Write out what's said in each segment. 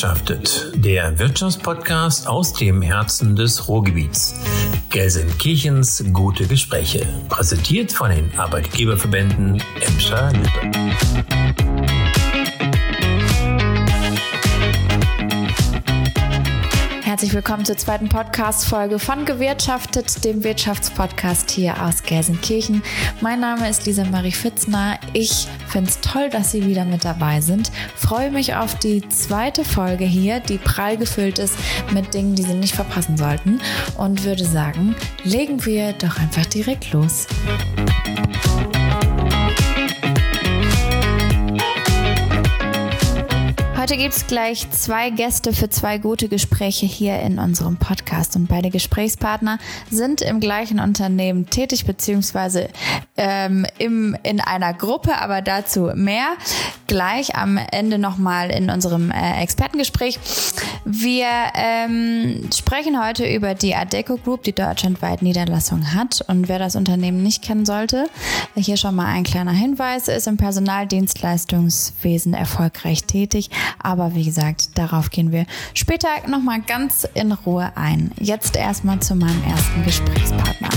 Gewirtschaftet, der Wirtschaftspodcast aus dem Herzen des Ruhrgebiets. Gelsenkirchens gute Gespräche, präsentiert von den Arbeitgeberverbänden Emscher Lippe. Herzlich willkommen zur zweiten Podcast-Folge von Gewirtschaftet, dem Wirtschaftspodcast hier aus Gelsenkirchen. Mein Name ist Lisa Marie Fitzner. Ich finde es toll, dass Sie wieder mit dabei sind. Freue mich auf die zweite Folge hier, die prall gefüllt ist mit Dingen, die Sie nicht verpassen sollten. Und würde sagen, legen wir doch einfach direkt los. Heute gibt es gleich zwei Gäste für zwei gute Gespräche hier in unserem Podcast. Und beide Gesprächspartner sind im gleichen Unternehmen tätig, beziehungsweise ähm, im, in einer Gruppe, aber dazu mehr. Gleich am Ende nochmal in unserem äh, Expertengespräch. Wir ähm, sprechen heute über die Adeco Group, die deutschlandweit Niederlassungen hat. Und wer das Unternehmen nicht kennen sollte, hier schon mal ein kleiner Hinweis, ist im Personaldienstleistungswesen erfolgreich tätig aber wie gesagt, darauf gehen wir später nochmal ganz in Ruhe ein. Jetzt erstmal zu meinem ersten Gesprächspartner.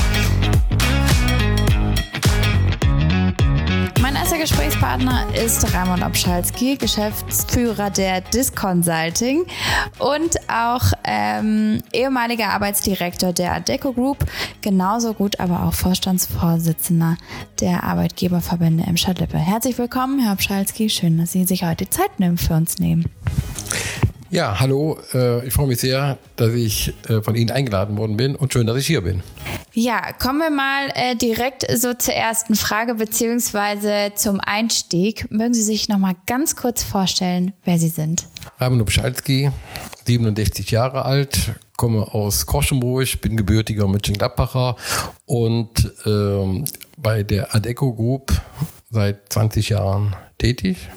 Erster Gesprächspartner ist Raimund Obschalski, Geschäftsführer der Disc Consulting und auch ähm, ehemaliger Arbeitsdirektor der Adeco Group, genauso gut aber auch Vorstandsvorsitzender der Arbeitgeberverbände im Stadtlippe. Herzlich willkommen, Herr Obschalski. Schön, dass Sie sich heute Zeit nehmen für uns nehmen. Ja, hallo. Äh, ich freue mich sehr, dass ich äh, von Ihnen eingeladen worden bin und schön, dass ich hier bin. Ja, kommen wir mal äh, direkt so zur ersten Frage beziehungsweise zum Einstieg. Mögen Sie sich noch mal ganz kurz vorstellen, wer Sie sind? Raimund Obschalski, 67 Jahre alt, komme aus Korschenburg, bin gebürtiger Mönchengladbacher und ähm, bei der Adeco Group seit 20 Jahren tätig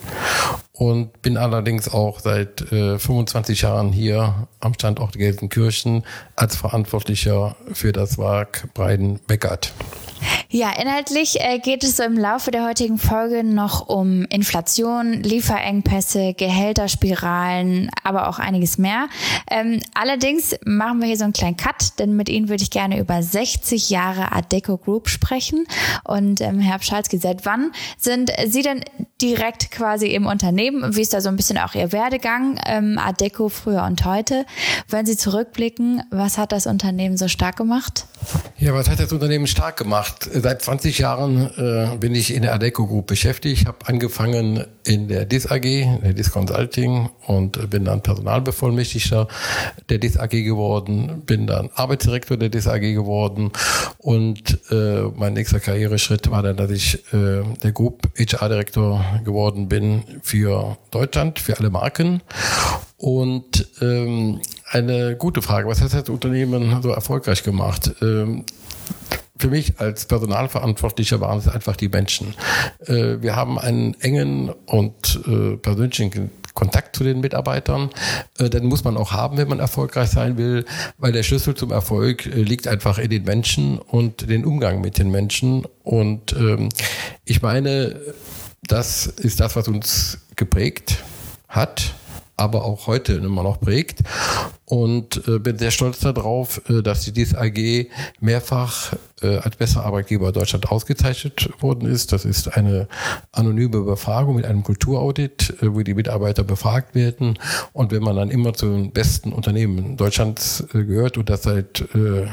und bin allerdings auch seit äh, 25 Jahren hier am Standort Gelsenkirchen als Verantwortlicher für das Werk Breiden-Beckert. Ja, inhaltlich äh, geht es im Laufe der heutigen Folge noch um Inflation, Lieferengpässe, Gehälterspiralen, aber auch einiges mehr. Ähm, allerdings machen wir hier so einen kleinen Cut, denn mit Ihnen würde ich gerne über 60 Jahre Adeco Group sprechen. Und ähm, Herr Pschalski, seit wann sind Sie denn direkt quasi im Unternehmen? Wie ist da so ein bisschen auch Ihr Werdegang, ähm, Adeco früher und heute? Wenn Sie zurückblicken, was hat das Unternehmen so stark gemacht? Ja, was hat das Unternehmen stark gemacht? Seit 20 Jahren äh, bin ich in der Adeco Group beschäftigt. Ich habe angefangen in der DIS AG, der DIS Consulting und bin dann Personalbevollmächtigter der DIS AG geworden, bin dann Arbeitsdirektor der DIS AG geworden und äh, mein nächster Karriereschritt war dann, dass ich äh, der Group HR Direktor geworden bin für Deutschland, für alle Marken und ähm, eine gute Frage. Was hat das Unternehmen so erfolgreich gemacht? Ähm, für mich als Personalverantwortlicher waren es einfach die Menschen. Äh, wir haben einen engen und äh, persönlichen Kontakt zu den Mitarbeitern. Äh, den muss man auch haben, wenn man erfolgreich sein will, weil der Schlüssel zum Erfolg liegt einfach in den Menschen und den Umgang mit den Menschen. Und ähm, ich meine, das ist das, was uns geprägt hat aber auch heute immer noch prägt. Und äh, bin sehr stolz darauf, äh, dass die DIS AG mehrfach äh, als bester Arbeitgeber Deutschland ausgezeichnet worden ist. Das ist eine anonyme Befragung mit einem Kulturaudit, äh, wo die Mitarbeiter befragt werden. Und wenn man dann immer zu den besten Unternehmen Deutschlands äh, gehört und das seit äh,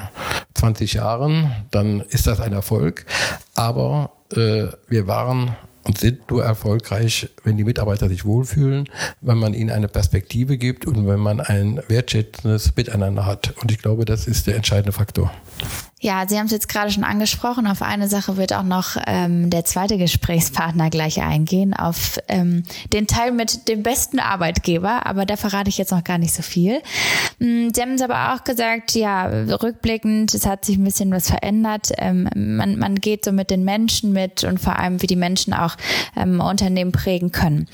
20 Jahren, dann ist das ein Erfolg. Aber äh, wir waren und sind nur erfolgreich, wenn die Mitarbeiter sich wohlfühlen, wenn man ihnen eine Perspektive gibt und wenn man ein wertschätzendes Miteinander hat. Und ich glaube, das ist der entscheidende Faktor. Ja, Sie haben es jetzt gerade schon angesprochen. Auf eine Sache wird auch noch ähm, der zweite Gesprächspartner gleich eingehen, auf ähm, den Teil mit dem besten Arbeitgeber. Aber da verrate ich jetzt noch gar nicht so viel. Mm, Sie haben es aber auch gesagt, ja, rückblickend, es hat sich ein bisschen was verändert. Ähm, man, man geht so mit den Menschen mit und vor allem, wie die Menschen auch ähm, Unternehmen prägen können.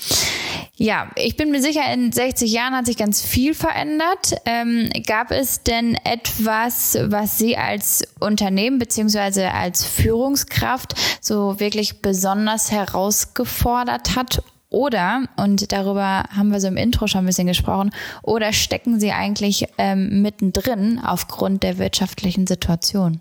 Ja, ich bin mir sicher, in 60 Jahren hat sich ganz viel verändert. Ähm, gab es denn etwas, was Sie als Unternehmen beziehungsweise als Führungskraft so wirklich besonders herausgefordert hat Oder, und darüber haben wir so im Intro schon ein bisschen gesprochen, oder stecken sie eigentlich ähm, mittendrin aufgrund der wirtschaftlichen Situation?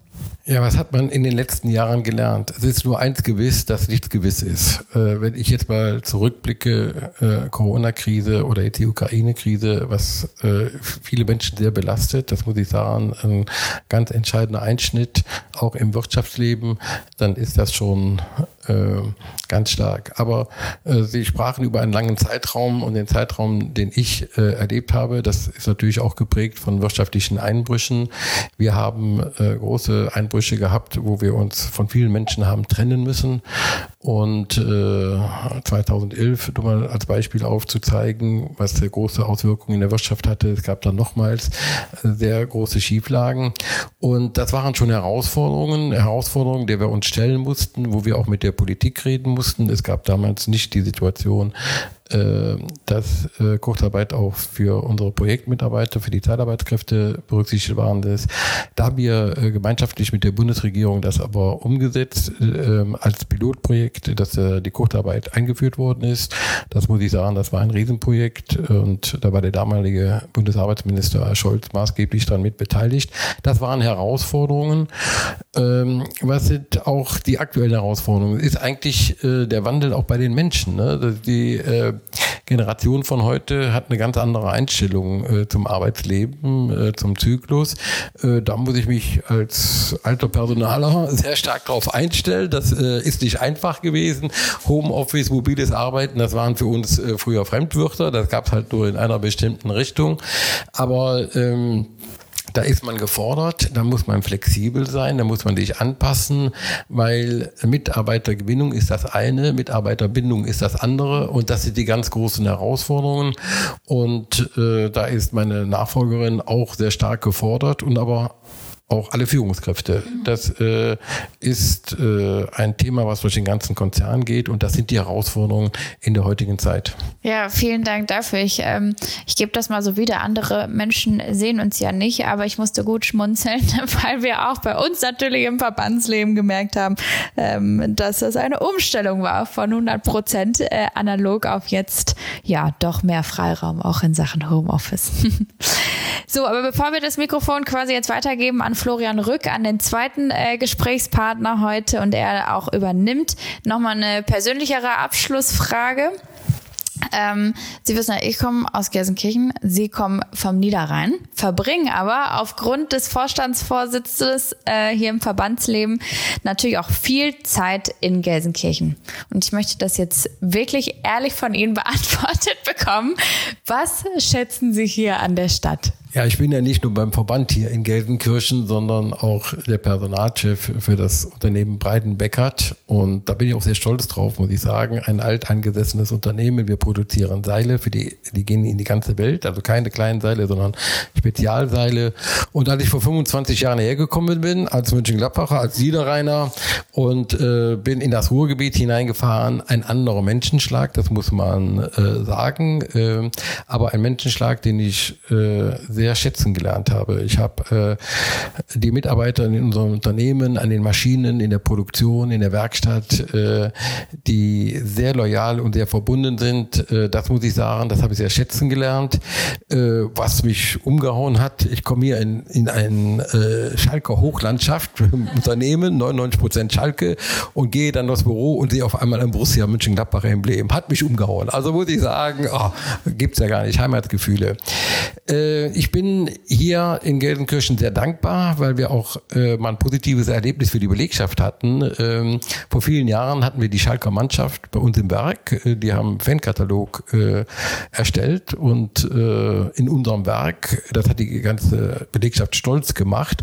Ja, was hat man in den letzten Jahren gelernt? Es ist nur eins gewiss, dass nichts gewiss ist. Äh, wenn ich jetzt mal zurückblicke, äh, Corona-Krise oder jetzt die Ukraine-Krise, was äh, viele Menschen sehr belastet, das muss ich sagen, ein ganz entscheidender Einschnitt auch im Wirtschaftsleben, dann ist das schon äh, ganz stark. Aber äh, Sie sprachen über einen langen Zeitraum und den Zeitraum, den ich äh, erlebt habe, das ist natürlich auch geprägt von wirtschaftlichen Einbrüchen. Wir haben äh, große Einbrüche gehabt, wo wir uns von vielen Menschen haben trennen müssen. Und äh, 2011, um mal als Beispiel aufzuzeigen, was sehr große Auswirkungen in der Wirtschaft hatte, es gab dann nochmals sehr große Schieflagen. Und das waren schon Herausforderungen, Herausforderungen, der wir uns stellen mussten, wo wir auch mit der Politik reden mussten. Es gab damals nicht die Situation, dass äh, Kurzarbeit auch für unsere Projektmitarbeiter, für die Zeitarbeitskräfte berücksichtigt waren. Das, da haben wir äh, gemeinschaftlich mit der Bundesregierung das aber umgesetzt als Pilotprojekt, dass die Kurzarbeit eingeführt worden ist. Das muss ich sagen, das war ein Riesenprojekt und da war der damalige Bundesarbeitsminister Scholz maßgeblich daran mit beteiligt. Das waren Herausforderungen. Ähm, was sind auch die aktuellen Herausforderungen? Ist eigentlich der Wandel auch bei den Menschen. Ne? Die Generation von heute hat eine ganz andere Einstellung äh, zum Arbeitsleben, äh, zum Zyklus. Äh, da muss ich mich als alter Personaler sehr stark darauf einstellen. Das äh, ist nicht einfach gewesen. Homeoffice, mobiles Arbeiten, das waren für uns äh, früher Fremdwörter. Das gab es halt nur in einer bestimmten Richtung. Aber ähm, da ist man gefordert, da muss man flexibel sein, da muss man sich anpassen, weil Mitarbeitergewinnung ist das eine, Mitarbeiterbindung ist das andere und das sind die ganz großen Herausforderungen. Und äh, da ist meine Nachfolgerin auch sehr stark gefordert und aber auch alle Führungskräfte. Das äh, ist äh, ein Thema, was durch den ganzen Konzern geht und das sind die Herausforderungen in der heutigen Zeit. Ja, vielen Dank dafür. Ich, ähm, ich gebe das mal so wieder. Andere Menschen sehen uns ja nicht, aber ich musste gut schmunzeln, weil wir auch bei uns natürlich im Verbandsleben gemerkt haben, ähm, dass das eine Umstellung war von 100 Prozent äh, analog auf jetzt ja doch mehr Freiraum auch in Sachen Homeoffice. so, aber bevor wir das Mikrofon quasi jetzt weitergeben an Florian Rück, an den zweiten äh, Gesprächspartner heute und er auch übernimmt. Nochmal eine persönlichere Abschlussfrage. Ähm, Sie wissen ja, ich komme aus Gelsenkirchen, Sie kommen vom Niederrhein, verbringen aber aufgrund des Vorstandsvorsitzes äh, hier im Verbandsleben natürlich auch viel Zeit in Gelsenkirchen. Und ich möchte das jetzt wirklich ehrlich von Ihnen beantwortet bekommen. Was schätzen Sie hier an der Stadt? Ja, ich bin ja nicht nur beim Verband hier in Gelsenkirchen, sondern auch der Personalchef für das Unternehmen Breiten-Beckert. Und da bin ich auch sehr stolz drauf, muss ich sagen. Ein alteingesessenes Unternehmen. Wir produzieren Seile für die, die gehen in die ganze Welt. Also keine kleinen Seile, sondern Spezialseile. Und als ich vor 25 Jahren hergekommen bin, als Mönchengladbacher, als Niederrheiner und äh, bin in das Ruhrgebiet hineingefahren, ein anderer Menschenschlag, das muss man äh, sagen. Äh, aber ein Menschenschlag, den ich äh, sehr schätzen gelernt habe. Ich habe äh, die Mitarbeiter in unserem Unternehmen, an den Maschinen, in der Produktion, in der Werkstatt, äh, die sehr loyal und sehr verbunden sind. Äh, das muss ich sagen, das habe ich sehr schätzen gelernt. Äh, was mich umgehauen hat, ich komme hier in, in ein äh, Schalker Hochlandschaft Unternehmen, 99 Prozent Schalke und gehe dann aufs Büro und sehe auf einmal ein Borussia Mönchengladbacher Emblem. Hat mich umgehauen. Also muss ich sagen, oh, gibt's ja gar nicht, Heimatgefühle. Äh, ich ich bin hier in Gelsenkirchen sehr dankbar, weil wir auch äh, mal ein positives Erlebnis für die Belegschaft hatten. Ähm, vor vielen Jahren hatten wir die Schalker Mannschaft bei uns im Werk. Äh, die haben einen Fankatalog äh, erstellt und äh, in unserem Werk, das hat die ganze Belegschaft stolz gemacht.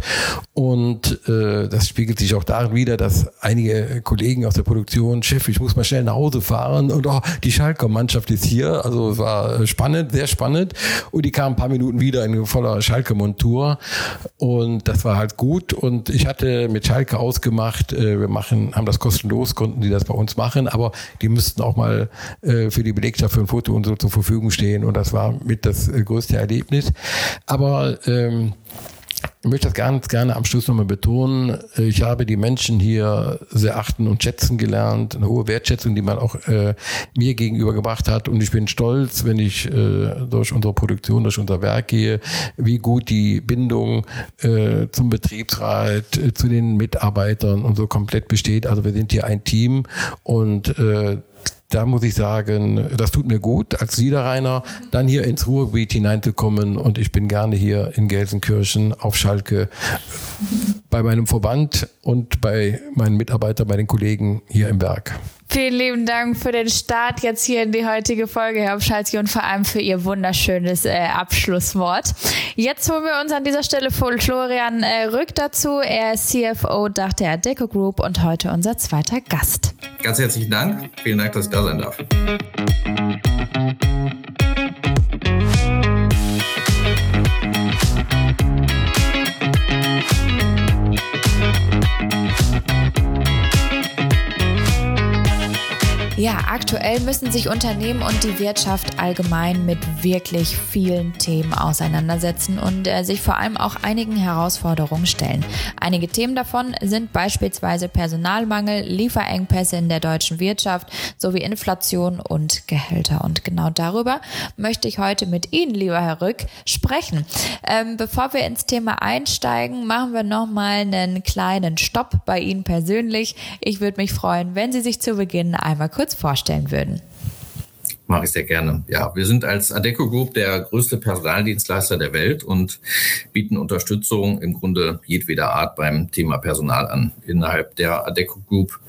Und äh, das spiegelt sich auch darin wieder, dass einige Kollegen aus der Produktion, Chef, ich muss mal schnell nach Hause fahren und oh, die Schalker Mannschaft ist hier. Also es war spannend, sehr spannend. Und die kamen ein paar Minuten wieder in voller Schalke-Montur. Und das war halt gut. Und ich hatte mit Schalke ausgemacht, äh, wir machen, haben das kostenlos, konnten die das bei uns machen, aber die müssten auch mal äh, für die Belegschaft für ein Foto und so zur Verfügung stehen. Und das war mit das äh, größte Erlebnis. Aber ähm, ich möchte das ganz gerne am Schluss nochmal betonen. Ich habe die Menschen hier sehr achten und schätzen gelernt, eine hohe Wertschätzung, die man auch äh, mir gegenüber gebracht hat. Und ich bin stolz, wenn ich äh, durch unsere Produktion, durch unser Werk gehe, wie gut die Bindung äh, zum Betriebsrat, äh, zu den Mitarbeitern und so komplett besteht. Also wir sind hier ein Team und äh, da muss ich sagen, das tut mir gut, als Niederrheiner dann hier ins Ruhrgebiet hineinzukommen. Und ich bin gerne hier in Gelsenkirchen auf Schalke bei meinem Verband und bei meinen Mitarbeitern, bei den Kollegen hier im Werk. Vielen lieben Dank für den Start jetzt hier in die heutige Folge, Herr Obschalski, und vor allem für Ihr wunderschönes äh, Abschlusswort. Jetzt holen wir uns an dieser Stelle Florian äh, Rück dazu. Er ist CFO Dach der Deco Group und heute unser zweiter Gast. Ganz herzlichen Dank. Vielen Dank, dass ich da sein darf. Ja, aktuell müssen sich Unternehmen und die Wirtschaft allgemein mit wirklich vielen Themen auseinandersetzen und äh, sich vor allem auch einigen Herausforderungen stellen. Einige Themen davon sind beispielsweise Personalmangel, Lieferengpässe in der deutschen Wirtschaft sowie Inflation und Gehälter. Und genau darüber möchte ich heute mit Ihnen, lieber Herr Rück, sprechen. Ähm, bevor wir ins Thema einsteigen, machen wir nochmal einen kleinen Stopp bei Ihnen persönlich. Ich würde mich freuen, wenn Sie sich zu Beginn einmal kurz kurz vorstellen würden. Mache ich sehr gerne. Ja, wir sind als Adeco Group der größte Personaldienstleister der Welt und bieten Unterstützung im Grunde jedweder Art beim Thema Personal an. Innerhalb der Adeco Group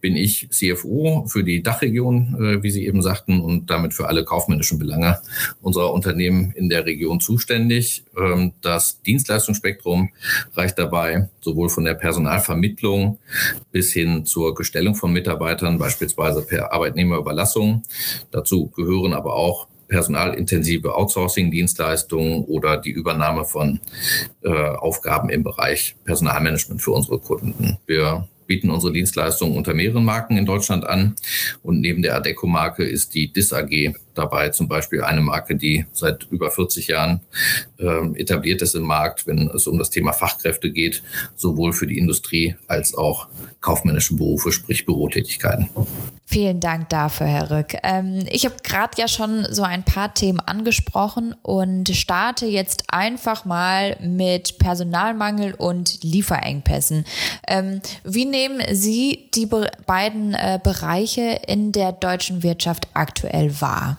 bin ich CFO für die Dachregion, äh, wie Sie eben sagten, und damit für alle kaufmännischen Belange unserer Unternehmen in der Region zuständig. Ähm, das Dienstleistungsspektrum reicht dabei sowohl von der Personalvermittlung bis hin zur Gestellung von Mitarbeitern, beispielsweise per Arbeitnehmerüberlassung. Dazu gehören aber auch personalintensive Outsourcing-Dienstleistungen oder die Übernahme von äh, Aufgaben im Bereich Personalmanagement für unsere Kunden. Wir bieten unsere Dienstleistungen unter mehreren Marken in Deutschland an. Und neben der Adeco-Marke ist die DIS AG dabei, zum Beispiel eine Marke, die seit über 40 Jahren äh, etabliert ist im Markt, wenn es um das Thema Fachkräfte geht, sowohl für die Industrie als auch kaufmännische Berufe, sprich Bürotätigkeiten. Vielen Dank dafür, Herr Rück. Ähm, ich habe gerade ja schon so ein paar Themen angesprochen und starte jetzt einfach mal mit Personalmangel und Lieferengpässen. Ähm, wie nehmen Sie die beiden äh, Bereiche in der deutschen Wirtschaft aktuell wahr?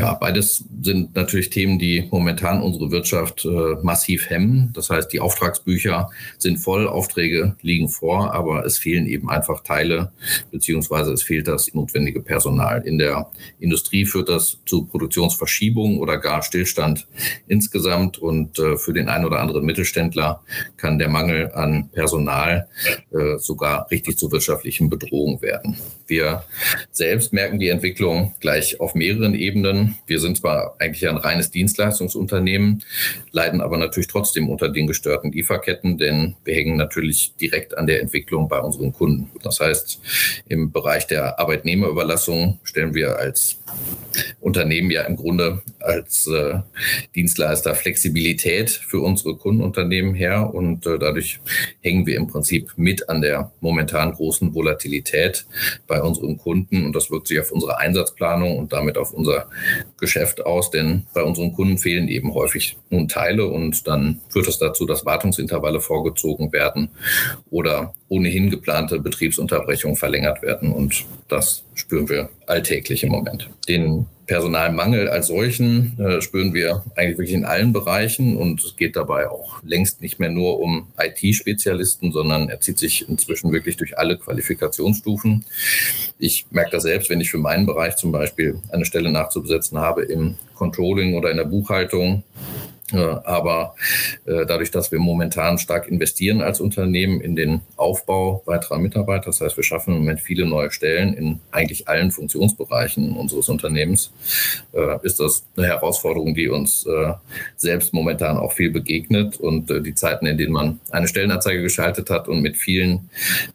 Ja, beides sind natürlich Themen, die momentan unsere Wirtschaft äh, massiv hemmen. Das heißt, die Auftragsbücher sind voll, Aufträge liegen vor, aber es fehlen eben einfach Teile, beziehungsweise es fehlt das notwendige Personal. In der Industrie führt das zu Produktionsverschiebungen oder gar Stillstand insgesamt. Und äh, für den einen oder anderen Mittelständler kann der Mangel an Personal äh, sogar richtig zur wirtschaftlichen Bedrohung werden. Wir selbst merken die Entwicklung gleich auf mehreren Ebenen. Wir sind zwar eigentlich ein reines Dienstleistungsunternehmen, leiden aber natürlich trotzdem unter den gestörten Lieferketten, denn wir hängen natürlich direkt an der Entwicklung bei unseren Kunden. Das heißt, im Bereich der Arbeitnehmerüberlassung stellen wir als Unternehmen ja im Grunde als äh, Dienstleister Flexibilität für unsere Kundenunternehmen her und äh, dadurch hängen wir im Prinzip mit an der momentan großen Volatilität bei unseren Kunden und das wirkt sich auf unsere Einsatzplanung und damit auf unser Geschäft aus, denn bei unseren Kunden fehlen eben häufig nun Teile und dann führt es dazu, dass Wartungsintervalle vorgezogen werden oder ohnehin geplante Betriebsunterbrechungen verlängert werden und das spüren wir alltäglich im Moment. Den Personalmangel als solchen äh, spüren wir eigentlich wirklich in allen Bereichen und es geht dabei auch längst nicht mehr nur um IT-Spezialisten, sondern er zieht sich inzwischen wirklich durch alle Qualifikationsstufen. Ich merke das selbst, wenn ich für meinen Bereich zum Beispiel eine Stelle nachzubesetzen habe im Controlling oder in der Buchhaltung aber äh, dadurch, dass wir momentan stark investieren als Unternehmen in den Aufbau weiterer Mitarbeiter, das heißt, wir schaffen im Moment viele neue Stellen in eigentlich allen Funktionsbereichen unseres Unternehmens, äh, ist das eine Herausforderung, die uns äh, selbst momentan auch viel begegnet. Und die Zeiten, in denen man eine Stellenanzeige geschaltet hat und mit vielen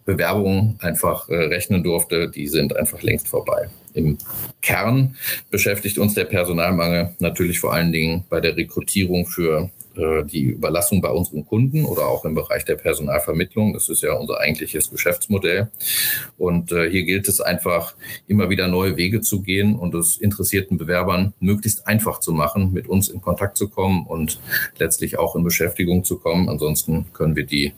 Bewerbungen einfach rechnen durfte, die sind einfach längst vorbei. Im Kern beschäftigt uns der Personalmangel natürlich vor allen Dingen bei der Rekrutierung für die Überlassung bei unseren Kunden oder auch im Bereich der Personalvermittlung. Das ist ja unser eigentliches Geschäftsmodell. Und äh, hier gilt es einfach, immer wieder neue Wege zu gehen und es interessierten Bewerbern möglichst einfach zu machen, mit uns in Kontakt zu kommen und letztlich auch in Beschäftigung zu kommen. Ansonsten können wir die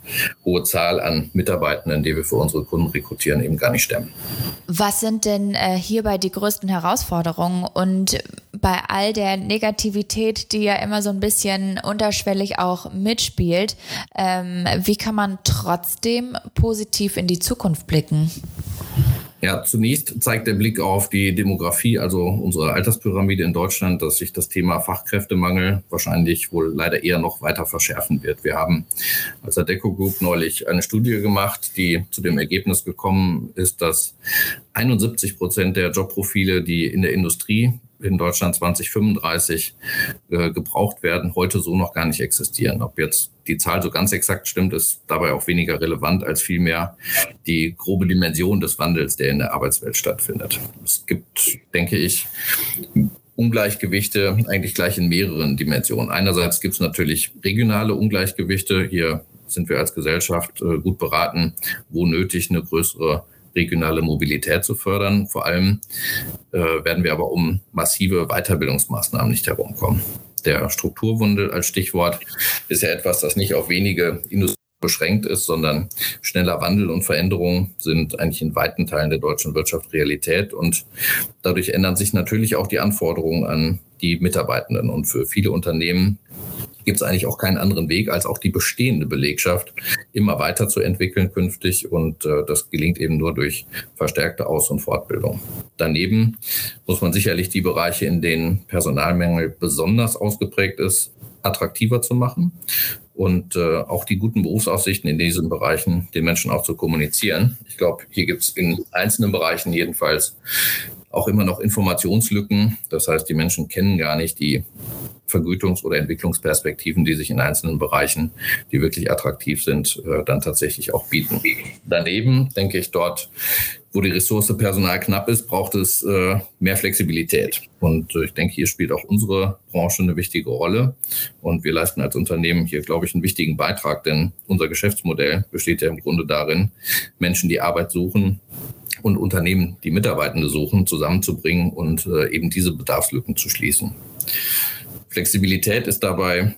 hohe Zahl an Mitarbeitenden, die wir für unsere Kunden rekrutieren, eben gar nicht stemmen. Was sind denn äh, hierbei die größten Herausforderungen und bei all der Negativität, die ja immer so ein bisschen unterschwellig auch mitspielt, ähm, wie kann man trotzdem positiv in die Zukunft blicken? Ja, zunächst zeigt der Blick auf die Demografie, also unsere Alterspyramide in Deutschland, dass sich das Thema Fachkräftemangel wahrscheinlich wohl leider eher noch weiter verschärfen wird. Wir haben als Adeco Group neulich eine Studie gemacht, die zu dem Ergebnis gekommen ist, dass 71 Prozent der Jobprofile, die in der Industrie in Deutschland 2035 äh, gebraucht werden, heute so noch gar nicht existieren. Ob jetzt die Zahl so ganz exakt stimmt, ist dabei auch weniger relevant als vielmehr die grobe Dimension des Wandels, der in der Arbeitswelt stattfindet. Es gibt, denke ich, Ungleichgewichte eigentlich gleich in mehreren Dimensionen. Einerseits gibt es natürlich regionale Ungleichgewichte. Hier sind wir als Gesellschaft äh, gut beraten, wo nötig eine größere regionale Mobilität zu fördern. Vor allem äh, werden wir aber um massive Weiterbildungsmaßnahmen nicht herumkommen. Der Strukturwandel als Stichwort ist ja etwas, das nicht auf wenige Industrien beschränkt ist, sondern schneller Wandel und Veränderung sind eigentlich in weiten Teilen der deutschen Wirtschaft Realität und dadurch ändern sich natürlich auch die Anforderungen an die Mitarbeitenden und für viele Unternehmen gibt es eigentlich auch keinen anderen Weg, als auch die bestehende Belegschaft immer weiterzuentwickeln künftig. Und äh, das gelingt eben nur durch verstärkte Aus- und Fortbildung. Daneben muss man sicherlich die Bereiche, in denen Personalmängel besonders ausgeprägt ist, attraktiver zu machen und äh, auch die guten Berufsaussichten in diesen Bereichen den Menschen auch zu kommunizieren. Ich glaube, hier gibt es in einzelnen Bereichen jedenfalls auch immer noch Informationslücken. Das heißt, die Menschen kennen gar nicht die Vergütungs- oder Entwicklungsperspektiven, die sich in einzelnen Bereichen, die wirklich attraktiv sind, äh, dann tatsächlich auch bieten. Daneben denke ich dort, wo die Ressource Personal knapp ist, braucht es äh, mehr Flexibilität. Und äh, ich denke, hier spielt auch unsere Branche eine wichtige Rolle. Und wir leisten als Unternehmen hier, glaube ich, einen wichtigen Beitrag, denn unser Geschäftsmodell besteht ja im Grunde darin, Menschen, die Arbeit suchen, und Unternehmen, die Mitarbeitende suchen, zusammenzubringen und äh, eben diese Bedarfslücken zu schließen. Flexibilität ist dabei,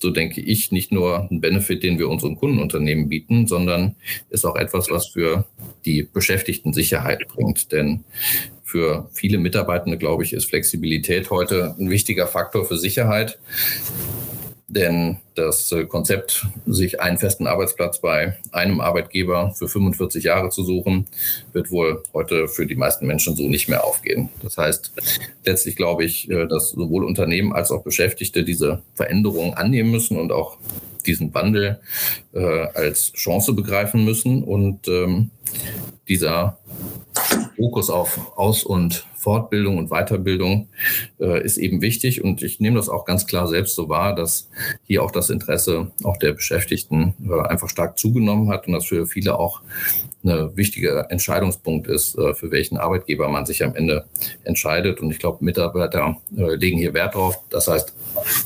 so denke ich, nicht nur ein Benefit, den wir unseren Kundenunternehmen bieten, sondern ist auch etwas, was für die Beschäftigten Sicherheit bringt. Denn für viele Mitarbeitende, glaube ich, ist Flexibilität heute ein wichtiger Faktor für Sicherheit. Denn das äh, Konzept, sich einen festen Arbeitsplatz bei einem Arbeitgeber für 45 Jahre zu suchen, wird wohl heute für die meisten Menschen so nicht mehr aufgehen. Das heißt, letztlich glaube ich, äh, dass sowohl Unternehmen als auch Beschäftigte diese Veränderungen annehmen müssen und auch diesen Wandel äh, als Chance begreifen müssen. Und ähm, dieser Fokus auf Aus- und Fortbildung und Weiterbildung äh, ist eben wichtig. Und ich nehme das auch ganz klar selbst so wahr, dass hier auch das Interesse auch der Beschäftigten äh, einfach stark zugenommen hat und das für viele auch ein wichtiger Entscheidungspunkt ist, äh, für welchen Arbeitgeber man sich am Ende entscheidet. Und ich glaube, Mitarbeiter äh, legen hier Wert drauf. Das heißt,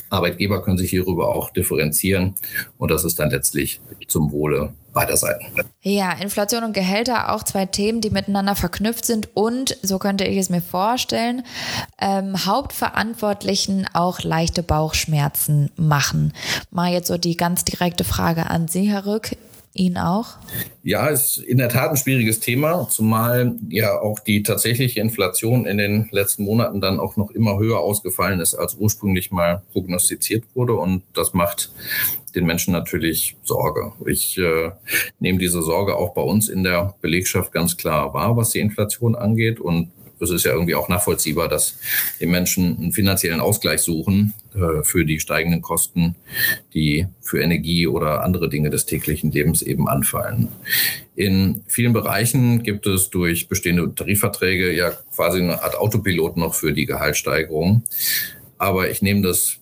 Arbeitgeber können sich hierüber auch differenzieren. Und das ist dann letztlich zum Wohle beider Seiten. Ja, Inflation und Gehälter auch zwei Themen, die miteinander verknüpft sind und, so könnte ich es mir vorstellen, ähm, Hauptverantwortlichen auch leichte Bauchschmerzen machen. Mal jetzt so die ganz direkte Frage an Sie, Herr Rück. Ihnen auch? Ja, ist in der Tat ein schwieriges Thema, zumal ja auch die tatsächliche Inflation in den letzten Monaten dann auch noch immer höher ausgefallen ist, als ursprünglich mal prognostiziert wurde. Und das macht den Menschen natürlich Sorge. Ich äh, nehme diese Sorge auch bei uns in der Belegschaft ganz klar wahr, was die Inflation angeht und es ist ja irgendwie auch nachvollziehbar, dass die Menschen einen finanziellen Ausgleich suchen äh, für die steigenden Kosten, die für Energie oder andere Dinge des täglichen Lebens eben anfallen. In vielen Bereichen gibt es durch bestehende Tarifverträge ja quasi eine Art Autopilot noch für die Gehaltssteigerung. Aber ich nehme das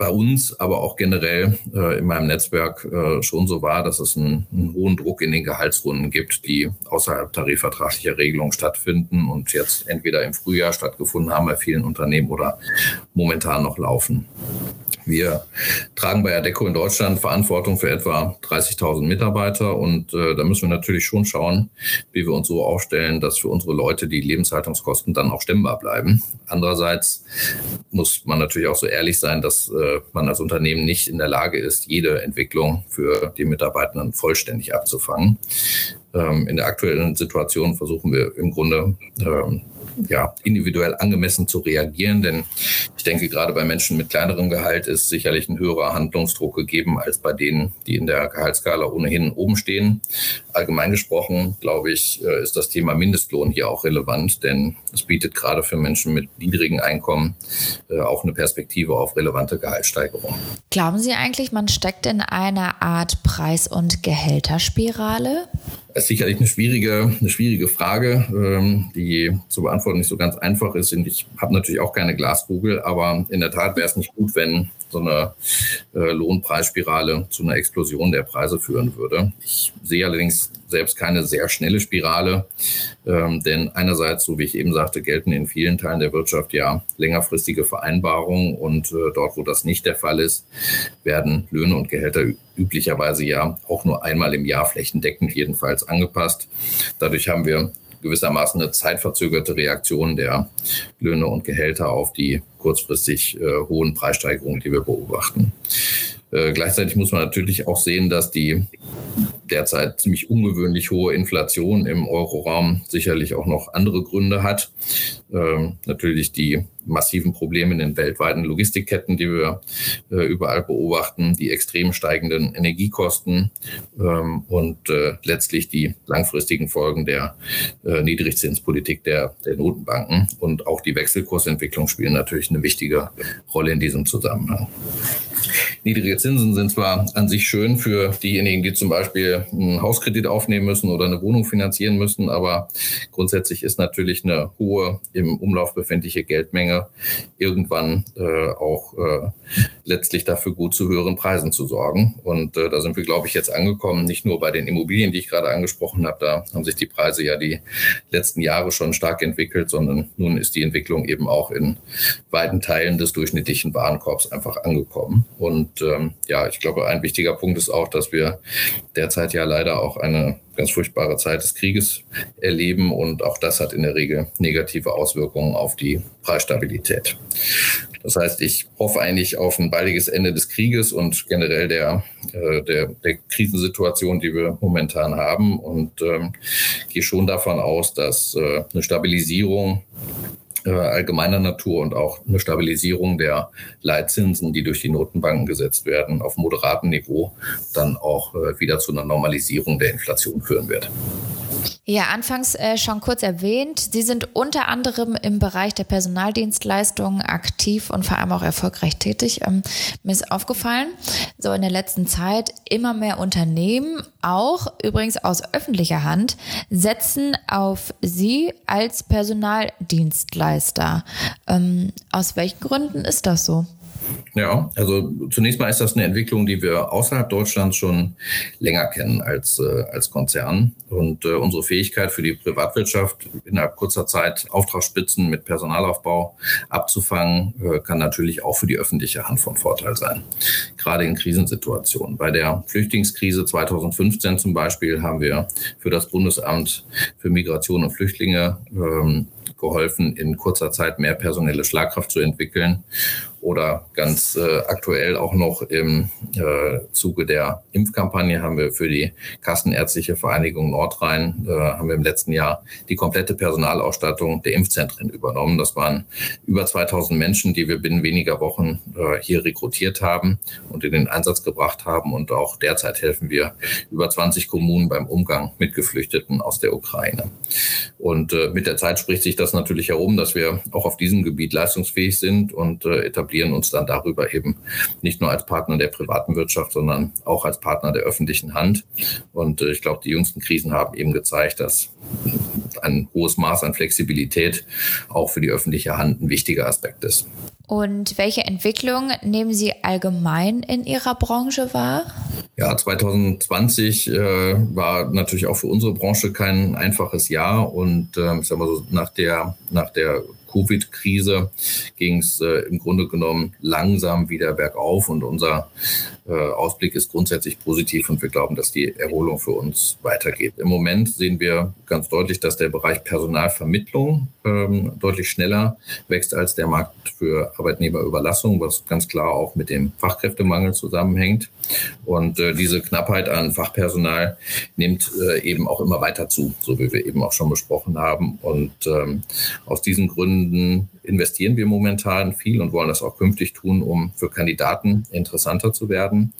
bei uns, aber auch generell äh, in meinem Netzwerk äh, schon so wahr, dass es einen, einen, hohen Druck in den Gehaltsrunden gibt, die außerhalb tarifvertraglicher Regelungen stattfinden und jetzt entweder im Frühjahr stattgefunden haben bei vielen Unternehmen oder momentan noch laufen. Wir tragen bei Adeco in Deutschland Verantwortung für etwa 30.000 Mitarbeiter und äh, da müssen wir natürlich schon schauen, wie wir uns so aufstellen, dass für unsere Leute die Lebenshaltungskosten dann auch stemmbar bleiben. Andererseits muss man natürlich auch so ehrlich sein, dass äh, man als Unternehmen nicht in der Lage ist, jede Entwicklung für die Mitarbeitenden vollständig abzufangen. Ähm, in der aktuellen Situation versuchen wir im Grunde ähm, ja, individuell angemessen zu reagieren. Denn ich denke, gerade bei Menschen mit kleinerem Gehalt ist sicherlich ein höherer Handlungsdruck gegeben als bei denen, die in der Gehaltsskala ohnehin oben stehen. Allgemein gesprochen, glaube ich, äh, ist das Thema Mindestlohn hier auch relevant, denn es bietet gerade für Menschen mit niedrigen Einkommen äh, auch eine Perspektive auf relevante Gehaltssteigerung. Glauben Sie eigentlich, man steckt in einer Art Preis- und Gehälterspirale? Das ist sicherlich eine schwierige, eine schwierige Frage, ähm, die zu beantworten nicht so ganz einfach ist. Und ich habe natürlich auch keine Glaskugel, aber in der Tat wäre es nicht gut, wenn so eine äh, Lohnpreisspirale zu einer Explosion der Preise führen würde. Ich sehe allerdings selbst keine sehr schnelle Spirale, ähm, denn einerseits, so wie ich eben sagte, gelten in vielen Teilen der Wirtschaft ja längerfristige Vereinbarungen und äh, dort, wo das nicht der Fall ist, werden Löhne und Gehälter üblicherweise ja auch nur einmal im Jahr flächendeckend jedenfalls angepasst. Dadurch haben wir gewissermaßen eine zeitverzögerte Reaktion der Löhne und Gehälter auf die kurzfristig äh, hohen Preissteigerungen, die wir beobachten. Äh, gleichzeitig muss man natürlich auch sehen, dass die derzeit ziemlich ungewöhnlich hohe Inflation im Euroraum sicherlich auch noch andere Gründe hat. Ähm, natürlich die massiven Probleme in den weltweiten Logistikketten, die wir äh, überall beobachten, die extrem steigenden Energiekosten ähm, und äh, letztlich die langfristigen Folgen der äh, Niedrigzinspolitik der, der Notenbanken. Und auch die Wechselkursentwicklung spielen natürlich eine wichtige Rolle in diesem Zusammenhang. Niedrige Zinsen sind zwar an sich schön für diejenigen, die zum Beispiel einen Hauskredit aufnehmen müssen oder eine Wohnung finanzieren müssen, aber grundsätzlich ist natürlich eine hohe im Umlauf befindliche Geldmenge irgendwann äh, auch äh, letztlich dafür gut zu höheren Preisen zu sorgen. Und äh, da sind wir, glaube ich, jetzt angekommen, nicht nur bei den Immobilien, die ich gerade angesprochen habe, da haben sich die Preise ja die letzten Jahre schon stark entwickelt, sondern nun ist die Entwicklung eben auch in weiten Teilen des durchschnittlichen Warenkorbs einfach angekommen. Und ähm, ja, ich glaube, ein wichtiger Punkt ist auch, dass wir derzeit ja leider auch eine ganz furchtbare Zeit des Krieges erleben und auch das hat in der Regel negative Auswirkungen auf die Preisstabilität. Das heißt, ich hoffe eigentlich auf ein baldiges Ende des Krieges und generell der, äh, der, der Krisensituation, die wir momentan haben und ähm, gehe schon davon aus, dass äh, eine Stabilisierung äh, allgemeiner Natur und auch eine Stabilisierung der Leitzinsen, die durch die Notenbanken gesetzt werden, auf moderatem Niveau dann auch äh, wieder zu einer Normalisierung der Inflation führen wird. Ja, anfangs äh, schon kurz erwähnt. Sie sind unter anderem im Bereich der Personaldienstleistungen aktiv und vor allem auch erfolgreich tätig. Ähm, mir ist aufgefallen, so in der letzten Zeit immer mehr Unternehmen, auch übrigens aus öffentlicher Hand, setzen auf Sie als Personaldienstleister. Ähm, aus welchen Gründen ist das so? Ja, also zunächst mal ist das eine Entwicklung, die wir außerhalb Deutschlands schon länger kennen als, äh, als Konzern. Und äh, unsere Fähigkeit für die Privatwirtschaft innerhalb kurzer Zeit Auftragsspitzen mit Personalaufbau abzufangen, äh, kann natürlich auch für die öffentliche Hand von Vorteil sein. Gerade in Krisensituationen. Bei der Flüchtlingskrise 2015 zum Beispiel haben wir für das Bundesamt für Migration und Flüchtlinge ähm, geholfen, in kurzer Zeit mehr personelle Schlagkraft zu entwickeln oder ganz äh, aktuell auch noch im äh, Zuge der Impfkampagne haben wir für die Kassenärztliche Vereinigung Nordrhein, äh, haben wir im letzten Jahr die komplette Personalausstattung der Impfzentren übernommen. Das waren über 2000 Menschen, die wir binnen weniger Wochen äh, hier rekrutiert haben und in den Einsatz gebracht haben. Und auch derzeit helfen wir über 20 Kommunen beim Umgang mit Geflüchteten aus der Ukraine. Und äh, mit der Zeit spricht sich das natürlich herum, dass wir auch auf diesem Gebiet leistungsfähig sind und äh, etablieren uns dann darüber eben nicht nur als Partner der privaten Wirtschaft, sondern auch als Partner der öffentlichen Hand. Und äh, ich glaube, die jüngsten Krisen haben eben gezeigt, dass ein hohes Maß an Flexibilität auch für die öffentliche Hand ein wichtiger Aspekt ist. Und welche Entwicklung nehmen Sie allgemein in Ihrer Branche wahr? Ja, 2020 äh, war natürlich auch für unsere Branche kein einfaches Jahr und äh, ich sag mal so, nach der, nach der Covid-Krise ging es äh, im Grunde genommen langsam wieder bergauf und unser äh, Ausblick ist grundsätzlich positiv und wir glauben, dass die Erholung für uns weitergeht. Im Moment sehen wir ganz deutlich, dass der Bereich Personalvermittlung ähm, deutlich schneller wächst als der Markt für Arbeitnehmerüberlassung, was ganz klar auch mit dem Fachkräftemangel zusammenhängt. Und äh, diese Knappheit an Fachpersonal nimmt äh, eben auch immer weiter zu, so wie wir eben auch schon besprochen haben. Und ähm, aus diesen Gründen investieren wir momentan viel und wollen das auch künftig tun, um für Kandidaten interessanter zu werden.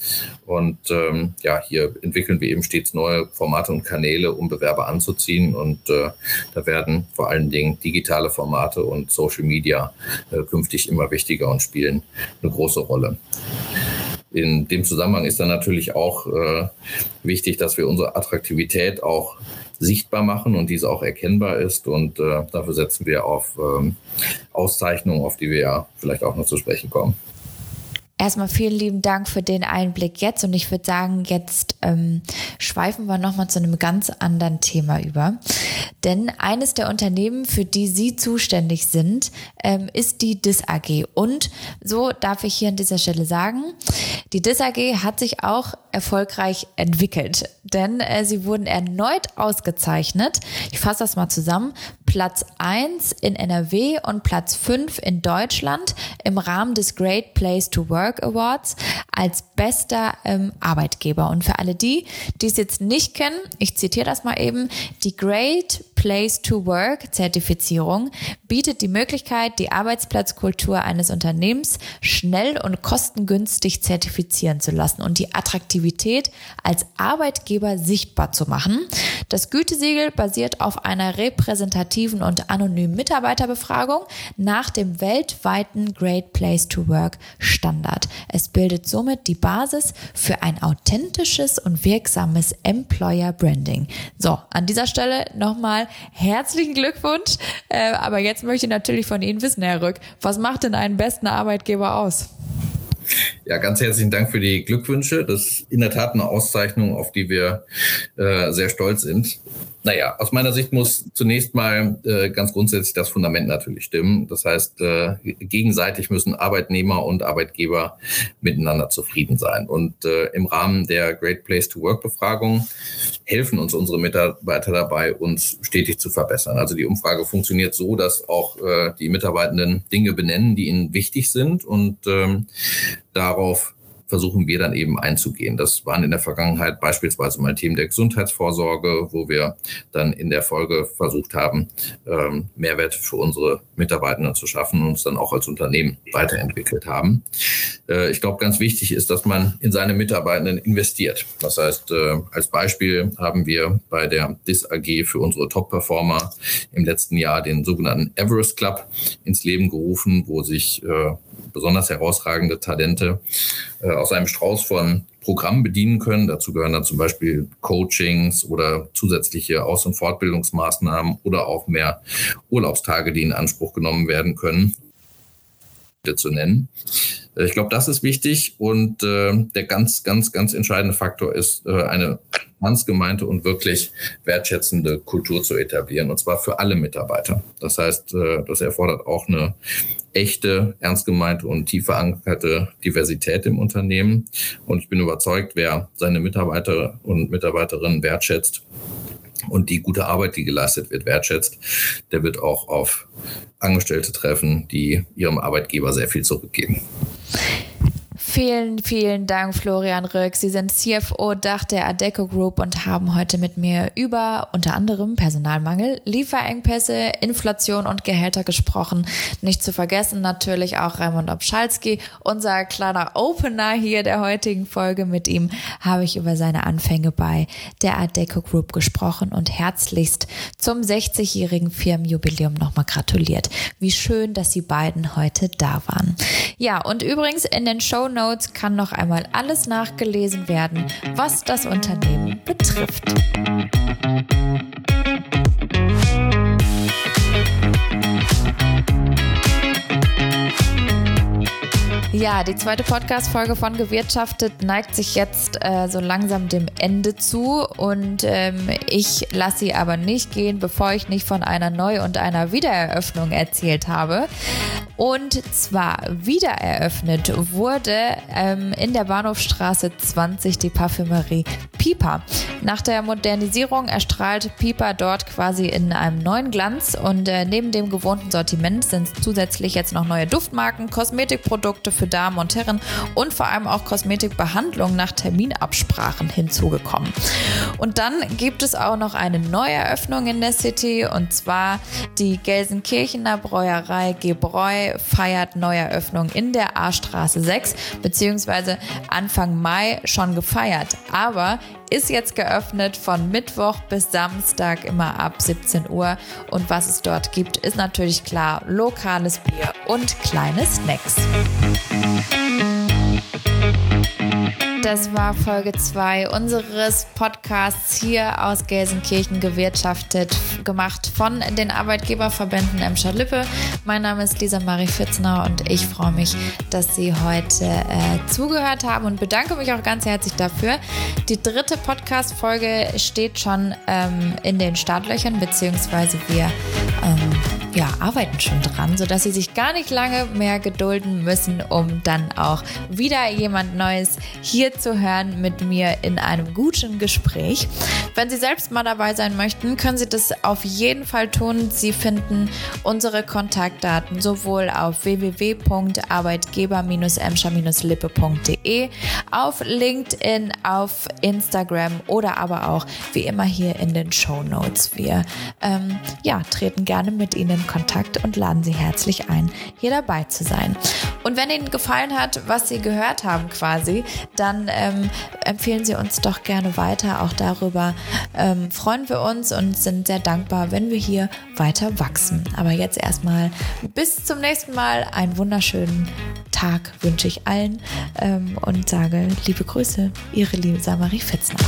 Und ähm, ja, hier entwickeln wir eben stets neue Formate und Kanäle, um Bewerber anzuziehen. Und äh, da werden vor allen Dingen digitale Formate und Social Media äh, künftig immer wichtiger und spielen eine große Rolle. In dem Zusammenhang ist dann natürlich auch äh, wichtig, dass wir unsere Attraktivität auch sichtbar machen und diese auch erkennbar ist. Und äh, dafür setzen wir auf ähm, Auszeichnungen, auf die wir ja vielleicht auch noch zu sprechen kommen. Erstmal vielen lieben Dank für den Einblick jetzt und ich würde sagen, jetzt ähm, schweifen wir nochmal zu einem ganz anderen Thema über. Denn eines der Unternehmen, für die Sie zuständig sind, ähm, ist die DIS AG. Und so darf ich hier an dieser Stelle sagen, die DIS AG hat sich auch erfolgreich entwickelt. Denn äh, sie wurden erneut ausgezeichnet. Ich fasse das mal zusammen. Platz 1 in NRW und Platz 5 in Deutschland im Rahmen des Great Place to Work Awards als bester ähm, Arbeitgeber. Und für alle die, die es jetzt nicht kennen, ich zitiere das mal eben, die Great Place to Work Zertifizierung bietet die Möglichkeit, die Arbeitsplatzkultur eines Unternehmens schnell und kostengünstig zertifizieren zu lassen und die Attraktivität als Arbeitgeber sichtbar zu machen. Das Gütesiegel basiert auf einer repräsentativen und anonymen Mitarbeiterbefragung nach dem weltweiten Great Place to Work Standard. Es bildet somit die Basis für ein authentisches und wirksames Employer Branding. So, an dieser Stelle nochmal herzlichen Glückwunsch. Äh, aber jetzt möchte ich natürlich von Ihnen wissen, Herr Rück, was macht denn einen besten Arbeitgeber aus? Ja, ganz herzlichen Dank für die Glückwünsche. Das ist in der Tat eine Auszeichnung, auf die wir äh, sehr stolz sind. Naja, aus meiner Sicht muss zunächst mal äh, ganz grundsätzlich das Fundament natürlich stimmen. Das heißt, äh, gegenseitig müssen Arbeitnehmer und Arbeitgeber miteinander zufrieden sein. Und äh, im Rahmen der Great Place to Work Befragung helfen uns unsere Mitarbeiter dabei, uns stetig zu verbessern. Also die Umfrage funktioniert so, dass auch äh, die Mitarbeitenden Dinge benennen, die ihnen wichtig sind und ähm, darauf versuchen wir dann eben einzugehen. Das waren in der Vergangenheit beispielsweise mal Themen der Gesundheitsvorsorge, wo wir dann in der Folge versucht haben, ähm, Mehrwert für unsere Mitarbeitenden zu schaffen und uns dann auch als Unternehmen weiterentwickelt haben. Äh, ich glaube, ganz wichtig ist, dass man in seine Mitarbeitenden investiert. Das heißt, äh, als Beispiel haben wir bei der DIS AG für unsere Top-Performer im letzten Jahr den sogenannten Everest Club ins Leben gerufen, wo sich äh, besonders herausragende Talente äh, aus einem Strauß von Programmen bedienen können. Dazu gehören dann zum Beispiel Coachings oder zusätzliche Aus- und Fortbildungsmaßnahmen oder auch mehr Urlaubstage, die in Anspruch genommen werden können, zu nennen. Äh, ich glaube, das ist wichtig und äh, der ganz, ganz, ganz entscheidende Faktor ist, äh, eine ernst gemeinte und wirklich wertschätzende Kultur zu etablieren und zwar für alle Mitarbeiter. Das heißt, äh, das erfordert auch eine echte, ernst gemeinte und tief verankerte Diversität im Unternehmen. Und ich bin überzeugt, wer seine Mitarbeiter und Mitarbeiterinnen wertschätzt, und die gute Arbeit, die geleistet wird, wertschätzt, der wird auch auf Angestellte treffen, die ihrem Arbeitgeber sehr viel zurückgeben. Vielen, vielen Dank, Florian Röck. Sie sind CFO-Dach der Adeco Group und haben heute mit mir über unter anderem Personalmangel, Lieferengpässe, Inflation und Gehälter gesprochen. Nicht zu vergessen natürlich auch Raimund Obschalski, unser kleiner Opener hier der heutigen Folge. Mit ihm habe ich über seine Anfänge bei der Adeco Group gesprochen und herzlichst zum 60-jährigen Firmenjubiläum nochmal gratuliert. Wie schön, dass Sie beiden heute da waren. Ja, und übrigens in den Show Notes kann noch einmal alles nachgelesen werden, was das Unternehmen betrifft. Ja, die zweite Podcast-Folge von Gewirtschaftet neigt sich jetzt äh, so langsam dem Ende zu und ähm, ich lasse sie aber nicht gehen, bevor ich nicht von einer Neu- und einer Wiedereröffnung erzählt habe. Und zwar wieder eröffnet wurde ähm, in der Bahnhofstraße 20 die Parfümerie Piper. Nach der Modernisierung erstrahlt Piper dort quasi in einem neuen Glanz und äh, neben dem gewohnten Sortiment sind zusätzlich jetzt noch neue Duftmarken, Kosmetikprodukte für Damen und Herren und vor allem auch Kosmetikbehandlungen nach Terminabsprachen hinzugekommen. Und dann gibt es auch noch eine neue Eröffnung in der City und zwar die Gelsenkirchener Brauerei Gebräu feiert Neueröffnung in der A-Straße 6 beziehungsweise Anfang Mai schon gefeiert. Aber ist jetzt geöffnet von Mittwoch bis Samstag immer ab 17 Uhr. Und was es dort gibt, ist natürlich klar lokales Bier und kleine Snacks. Das war Folge 2 unseres Podcasts hier aus Gelsenkirchen gewirtschaftet, gemacht von den Arbeitgeberverbänden Emscher Lippe. Mein Name ist Lisa Marie Fitzner und ich freue mich, dass Sie heute äh, zugehört haben und bedanke mich auch ganz herzlich dafür. Die dritte Podcast-Folge steht schon ähm, in den Startlöchern, beziehungsweise wir ähm, ja, arbeiten schon dran, sodass sie sich gar nicht lange mehr gedulden müssen, um dann auch wieder jemand Neues hier zu hören mit mir in einem guten Gespräch. Wenn Sie selbst mal dabei sein möchten, können Sie das auf jeden Fall tun. Sie finden unsere Kontaktdaten sowohl auf www.arbeitgeber-emscher-lippe.de, auf LinkedIn, auf Instagram oder aber auch wie immer hier in den Show Notes. Wir ähm, ja, treten gerne mit Ihnen in Kontakt und laden Sie herzlich ein, hier dabei zu sein. Und wenn Ihnen gefallen hat, was Sie gehört haben quasi, dann ähm, empfehlen Sie uns doch gerne weiter. Auch darüber ähm, freuen wir uns und sind sehr dankbar, wenn wir hier weiter wachsen. Aber jetzt erstmal bis zum nächsten Mal. Einen wunderschönen Tag wünsche ich allen ähm, und sage liebe Grüße, Ihre liebe Samarie Fitzner.